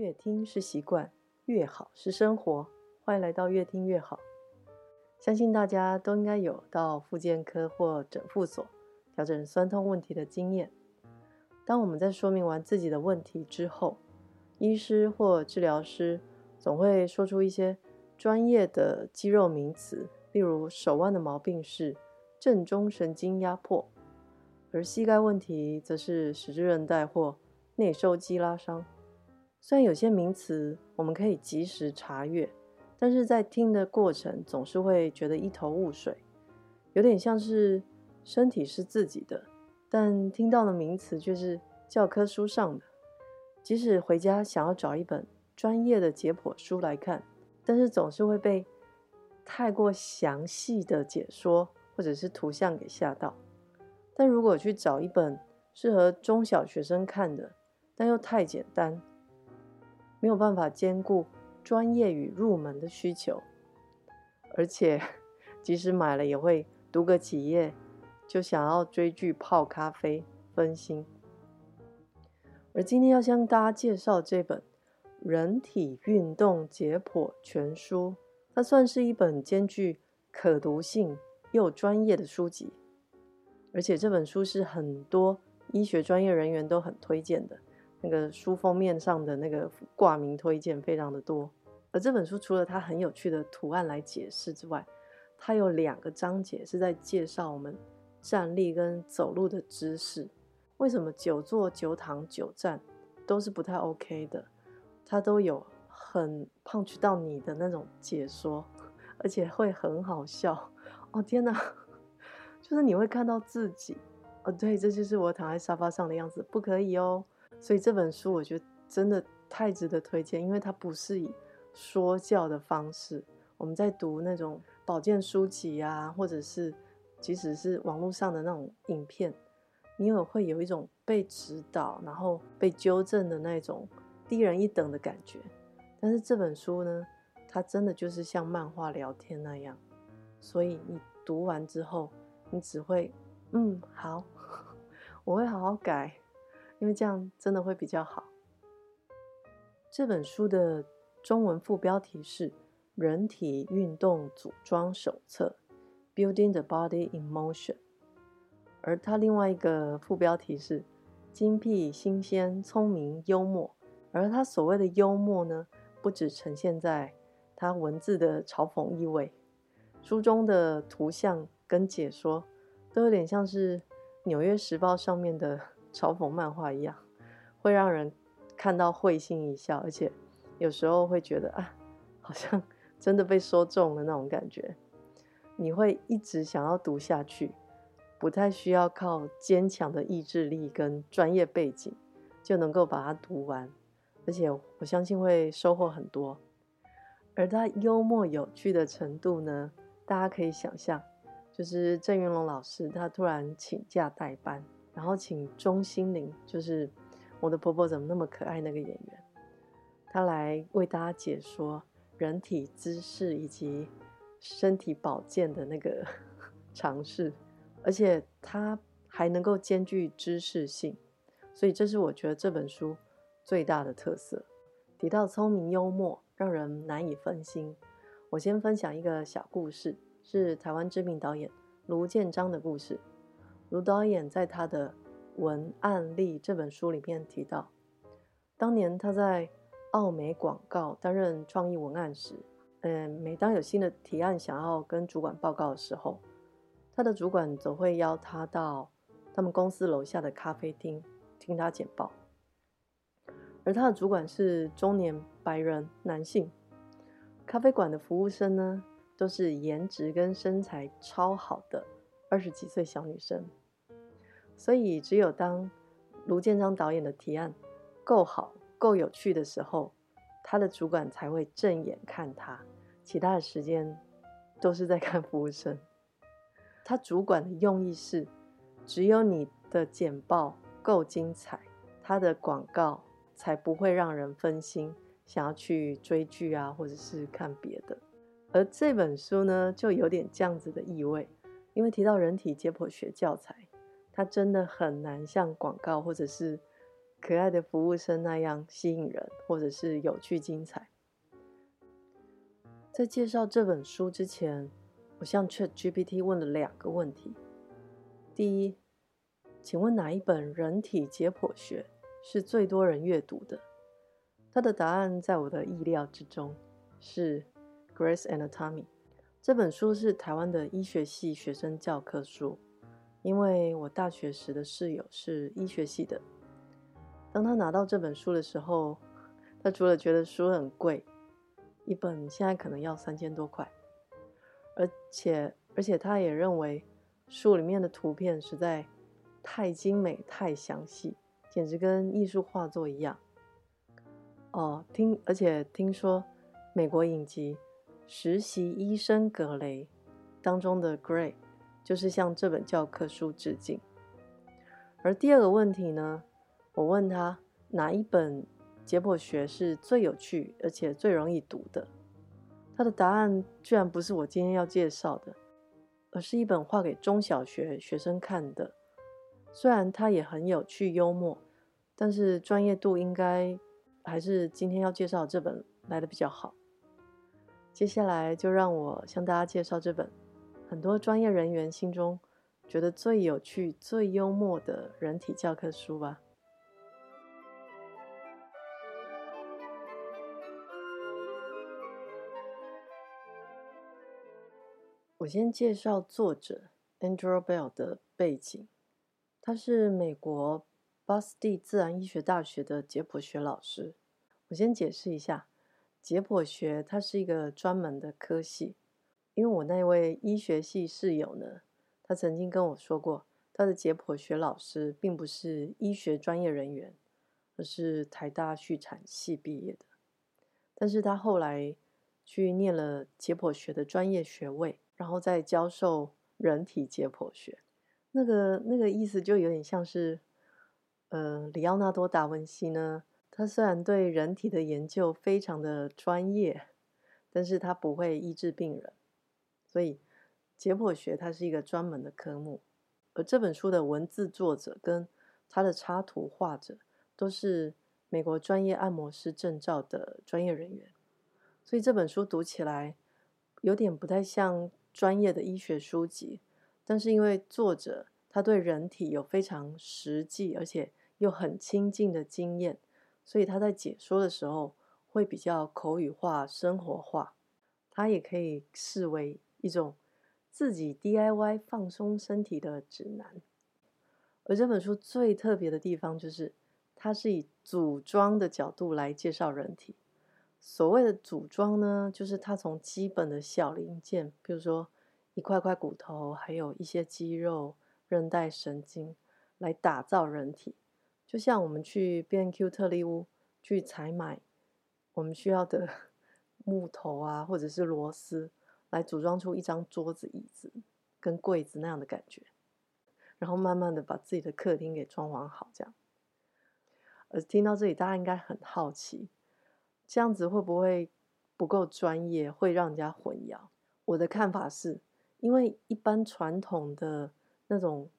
越听是习惯，越好是生活。欢迎来到越听越好。相信大家都应该有到复健科或整复所调整酸痛问题的经验。当我们在说明完自己的问题之后，医师或治疗师总会说出一些专业的肌肉名词，例如手腕的毛病是正中神经压迫，而膝盖问题则是十字韧带或内收肌拉伤。虽然有些名词我们可以及时查阅，但是在听的过程总是会觉得一头雾水，有点像是身体是自己的，但听到的名词却是教科书上的。即使回家想要找一本专业的解剖书来看，但是总是会被太过详细的解说或者是图像给吓到。但如果去找一本适合中小学生看的，但又太简单。没有办法兼顾专业与入门的需求，而且即使买了也会读个几页，就想要追剧、泡咖啡、分心。而今天要向大家介绍这本《人体运动解剖全书》，它算是一本兼具可读性又专业的书籍，而且这本书是很多医学专业人员都很推荐的。那个书封面上的那个挂名推荐非常的多，而这本书除了它很有趣的图案来解释之外，它有两个章节是在介绍我们站立跟走路的姿势。为什么久坐、久躺、久站都是不太 OK 的？它都有很 punch 到你的那种解说，而且会很好笑哦！天哪，就是你会看到自己哦，对，这就是我躺在沙发上的样子，不可以哦。所以这本书我觉得真的太值得推荐，因为它不是以说教的方式。我们在读那种保健书籍啊，或者是即使是网络上的那种影片，你有会有一种被指导，然后被纠正的那种低人一等的感觉。但是这本书呢，它真的就是像漫画聊天那样，所以你读完之后，你只会嗯，好，我会好好改。因为这样真的会比较好。这本书的中文副标题是《人体运动组装手册》（Building the Body in Motion），而它另外一个副标题是“精辟、新鲜、聪明、幽默”。而它所谓的幽默呢，不只呈现在它文字的嘲讽意味，书中的图像跟解说都有点像是《纽约时报》上面的。嘲讽漫画一样，会让人看到会心一笑，而且有时候会觉得啊，好像 真的被说中了那种感觉。你会一直想要读下去，不太需要靠坚强的意志力跟专业背景就能够把它读完，而且我相信会收获很多。而它幽默有趣的程度呢，大家可以想象，就是郑云龙老师他突然请假代班。然后请钟心凌，就是我的婆婆怎么那么可爱那个演员，她来为大家解说人体姿势以及身体保健的那个 常识，而且她还能够兼具知识性，所以这是我觉得这本书最大的特色。提到聪明幽默，让人难以分心。我先分享一个小故事，是台湾知名导演卢建章的故事。卢导演在他的《文案例》这本书里面提到，当年他在奥美广告担任创意文案时，嗯，每当有新的提案想要跟主管报告的时候，他的主管总会邀他到他们公司楼下的咖啡厅听他简报。而他的主管是中年白人男性，咖啡馆的服务生呢，都是颜值跟身材超好的二十几岁小女生。所以，只有当卢建章导演的提案够好、够有趣的时候，他的主管才会正眼看他，其他的时间都是在看服务生。他主管的用意是，只有你的简报够精彩，他的广告才不会让人分心，想要去追剧啊，或者是看别的。而这本书呢，就有点这样子的意味，因为提到人体解剖学教材。它真的很难像广告或者是可爱的服务生那样吸引人，或者是有趣精彩。在介绍这本书之前，我向 ChatGPT 问了两个问题。第一，请问哪一本人体解剖学是最多人阅读的？他的答案在我的意料之中，是《Gray's Anatomy》。这本书是台湾的医学系学生教科书，因为我大学时的室友是医学系的。当他拿到这本书的时候，他除了觉得书很贵，一本现在可能要三千多块，而且而且他也认为。书里面的图片实在太精美、太详细，简直跟艺术画作一样。哦，听，而且听说美国影集《实习医生格雷》当中的 Gray 就是向这本教科书致敬。而第二个问题呢，我问他哪一本解剖学是最有趣而且最容易读的，他的答案居然不是我今天要介绍的。而是一本画给中小学学生看的，虽然它也很有趣幽默，但是专业度应该还是今天要介绍这本来的比较好。接下来就让我向大家介绍这本很多专业人员心中觉得最有趣、最幽默的人体教科书吧。我先介绍作者 Andrew Bell 的背景。他是美国巴斯蒂自然医学大学的解剖学老师。我先解释一下，解剖学它是一个专门的科系。因为我那位医学系室友呢，他曾经跟我说过，他的解剖学老师并不是医学专业人员，而是台大畜产系毕业的。但是他后来去念了解剖学的专业学位。然后再教授人体解剖学，那个那个意思就有点像是，呃，里奥纳多·达文西呢，他虽然对人体的研究非常的专业，但是他不会医治病人，所以解剖学它是一个专门的科目。而这本书的文字作者跟他的插图画者都是美国专业按摩师证照的专业人员，所以这本书读起来有点不太像。专业的医学书籍，但是因为作者他对人体有非常实际而且又很亲近的经验，所以他在解说的时候会比较口语化、生活化。他也可以视为一种自己 DIY 放松身体的指南。而这本书最特别的地方就是，它是以组装的角度来介绍人体。所谓的组装呢，就是它从基本的小零件，比如说一块块骨头，还有一些肌肉、韧带、神经，来打造人体。就像我们去 B&Q 特利屋去采买我们需要的 木头啊，或者是螺丝，来组装出一张桌子、椅子跟柜子那样的感觉，然后慢慢的把自己的客厅给装潢好，这样。而听到这里，大家应该很好奇。这样子会不会不够专业，会让人家混淆？我的看法是，因为一般传统的那种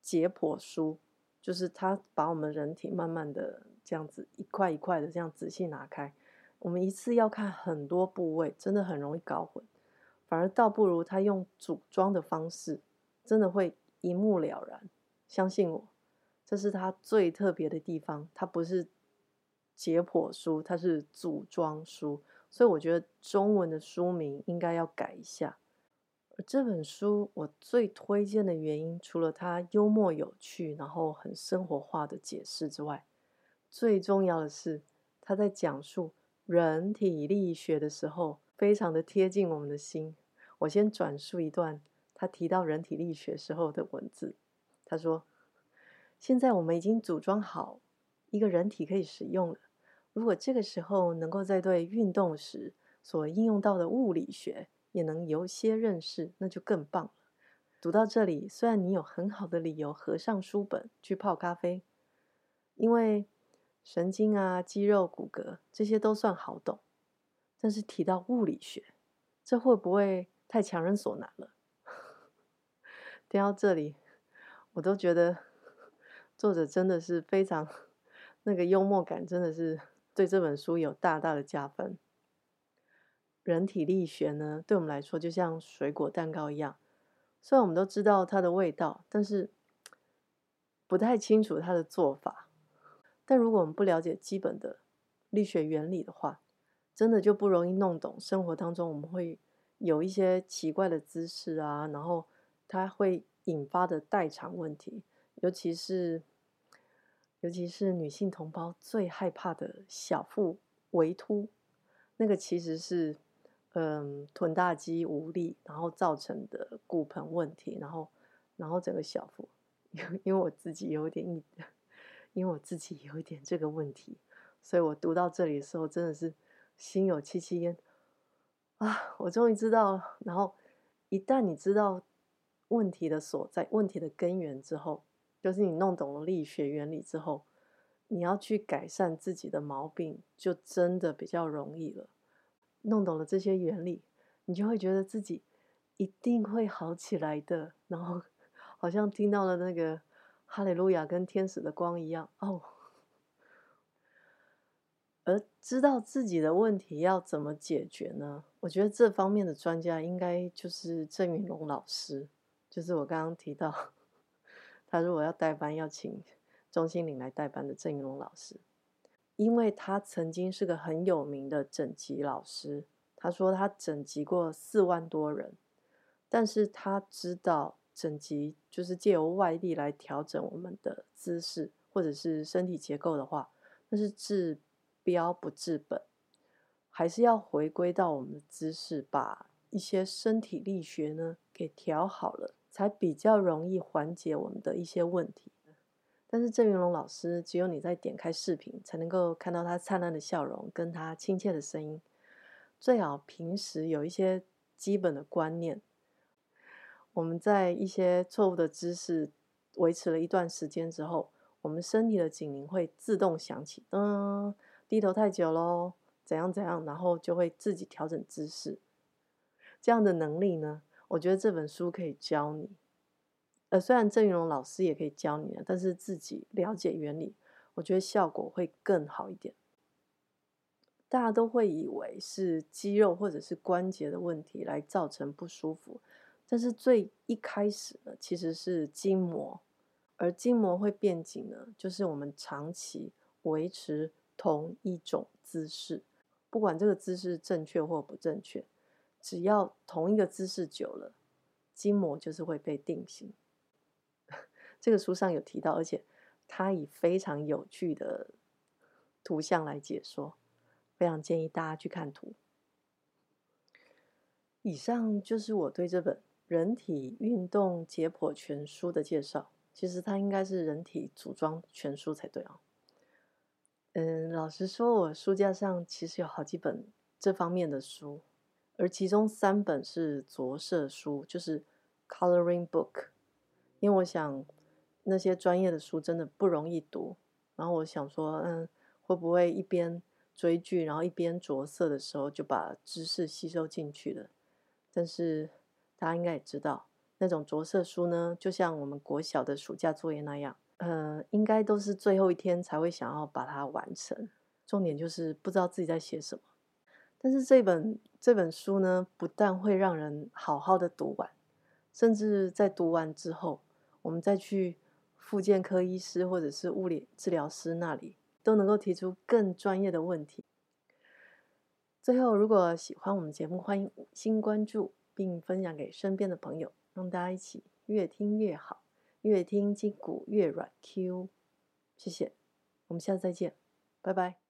解剖书，就是他把我们人体慢慢的这样子一块一块的这样仔细拿开，我们一次要看很多部位，真的很容易搞混。反而倒不如他用组装的方式，真的会一目了然。相信我，这是他最特别的地方，他不是。解剖书，他是组装书，所以我觉得中文的书名应该要改一下。而这本书我最推荐的原因，除了它幽默有趣，然后很生活化的解释之外，最重要的是他在讲述人体力学的时候，非常的贴近我们的心。我先转述一段他提到人体力学时候的文字。他说：“现在我们已经组装好一个人体可以使用了。”如果这个时候能够在对运动时所应用到的物理学也能有些认识，那就更棒了。读到这里，虽然你有很好的理由合上书本去泡咖啡，因为神经啊、肌肉、骨骼这些都算好懂，但是提到物理学，这会不会太强人所难了？听到这里，我都觉得作者真的是非常。那个幽默感真的是对这本书有大大的加分。人体力学呢，对我们来说就像水果蛋糕一样，虽然我们都知道它的味道，但是不太清楚它的做法。但如果我们不了解基本的力学原理的话，真的就不容易弄懂。生活当中我们会有一些奇怪的姿势啊，然后它会引发的代偿问题，尤其是。尤其是女性同胞最害怕的小腹微凸，那个其实是嗯臀大肌无力，然后造成的骨盆问题，然后然后整个小腹，因为因为我自己有点，因为我自己有一点这个问题，所以我读到这里的时候真的是心有戚戚焉啊！我终于知道了。然后一旦你知道问题的所在、问题的根源之后，就是你弄懂了力学原理之后，你要去改善自己的毛病，就真的比较容易了。弄懂了这些原理，你就会觉得自己一定会好起来的。然后 好像听到了那个哈利路亚跟天使的光一样哦。而知道自己的问题要怎么解决呢？我觉得这方面的专家应该就是郑云龙老师，就是我刚刚提到。他如果要代班，要请钟心凌来代班的郑云龙老师，因为他曾经是个很有名的整脊老师。他说他整脊过四万多人，但是他知道整脊就是借由外力来调整我们的姿势或者是身体结构的话，那是治标不治本，还是要回归到我们的姿势，把一些身体力学呢给调好了。才比较容易缓解我们的一些问题。但是郑云龙老师，只有你在点开视频，才能够看到他灿烂的笑容，跟他亲切的声音。最好平时有一些基本的观念。我们在一些错误的姿势维持了一段时间之后，我们身体的警铃会自动响起，嗯，低头太久喽，怎样怎样，然后就会自己调整姿势。这样的能力呢？我觉得这本书可以教你，呃，虽然郑云龙老师也可以教你，但是自己了解原理，我觉得效果会更好一点。大家都会以为是肌肉或者是关节的问题来造成不舒服，但是最一开始呢，其实是筋膜，而筋膜会变紧呢，就是我们长期维持同一种姿势，不管这个姿势正确或不正确。只要同一个姿势久了，筋膜就是会被定型。这个书上有提到，而且它以非常有趣的图像来解说，非常建议大家去看图。以上就是我对这本《人体运动解剖全书》的介绍。其实它应该是《人体组装全书》才对啊。嗯，老实说，我书架上其实有好几本这方面的书。而其中三本是着色书，就是 coloring book，因为我想那些专业的书真的不容易读。然后我想说，嗯，会不会一边追剧，然后一边着色的时候就把知识吸收进去了？但是大家应该也知道，那种着色书呢，就像我们国小的暑假作业那样，呃，应该都是最后一天才会想要把它完成。重点就是不知道自己在写什么。但是这本这本书呢，不但会让人好好的读完，甚至在读完之后，我们再去复健科医师或者是物理治疗师那里，都能够提出更专业的问题。最后，如果喜欢我们节目，欢迎五星关注，并分享给身边的朋友，让大家一起越听越好，越听筋骨越软 Q。谢谢，我们下次再见，拜拜。